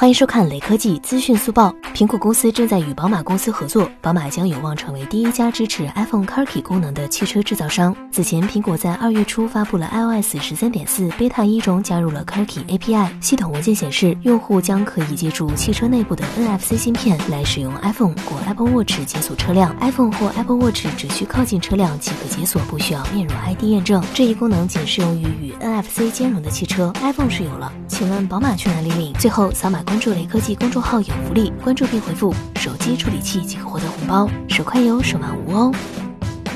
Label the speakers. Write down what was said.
Speaker 1: 欢迎收看雷科技资讯速报。苹果公司正在与宝马公司合作，宝马将有望成为第一家支持 iPhone Car Key 功能的汽车制造商。此前，苹果在二月初发布了 iOS 十三点四 Beta 一中加入了 Car Key API。系统文件显示，用户将可以借助汽车内部的 NFC 芯片来使用 iPhone 或 Apple Watch 解锁车辆。iPhone 或 Apple Watch 只需靠近车辆即可解锁，不需要面容 ID 验证。这一功能仅适用于与 NFC 兼容的汽车。iPhone 是有了，请问宝马去哪里领？最后，扫码关注雷科技公众号有福利，关注并回复“手机处理器”即可获得红包，手快有，手慢无哦。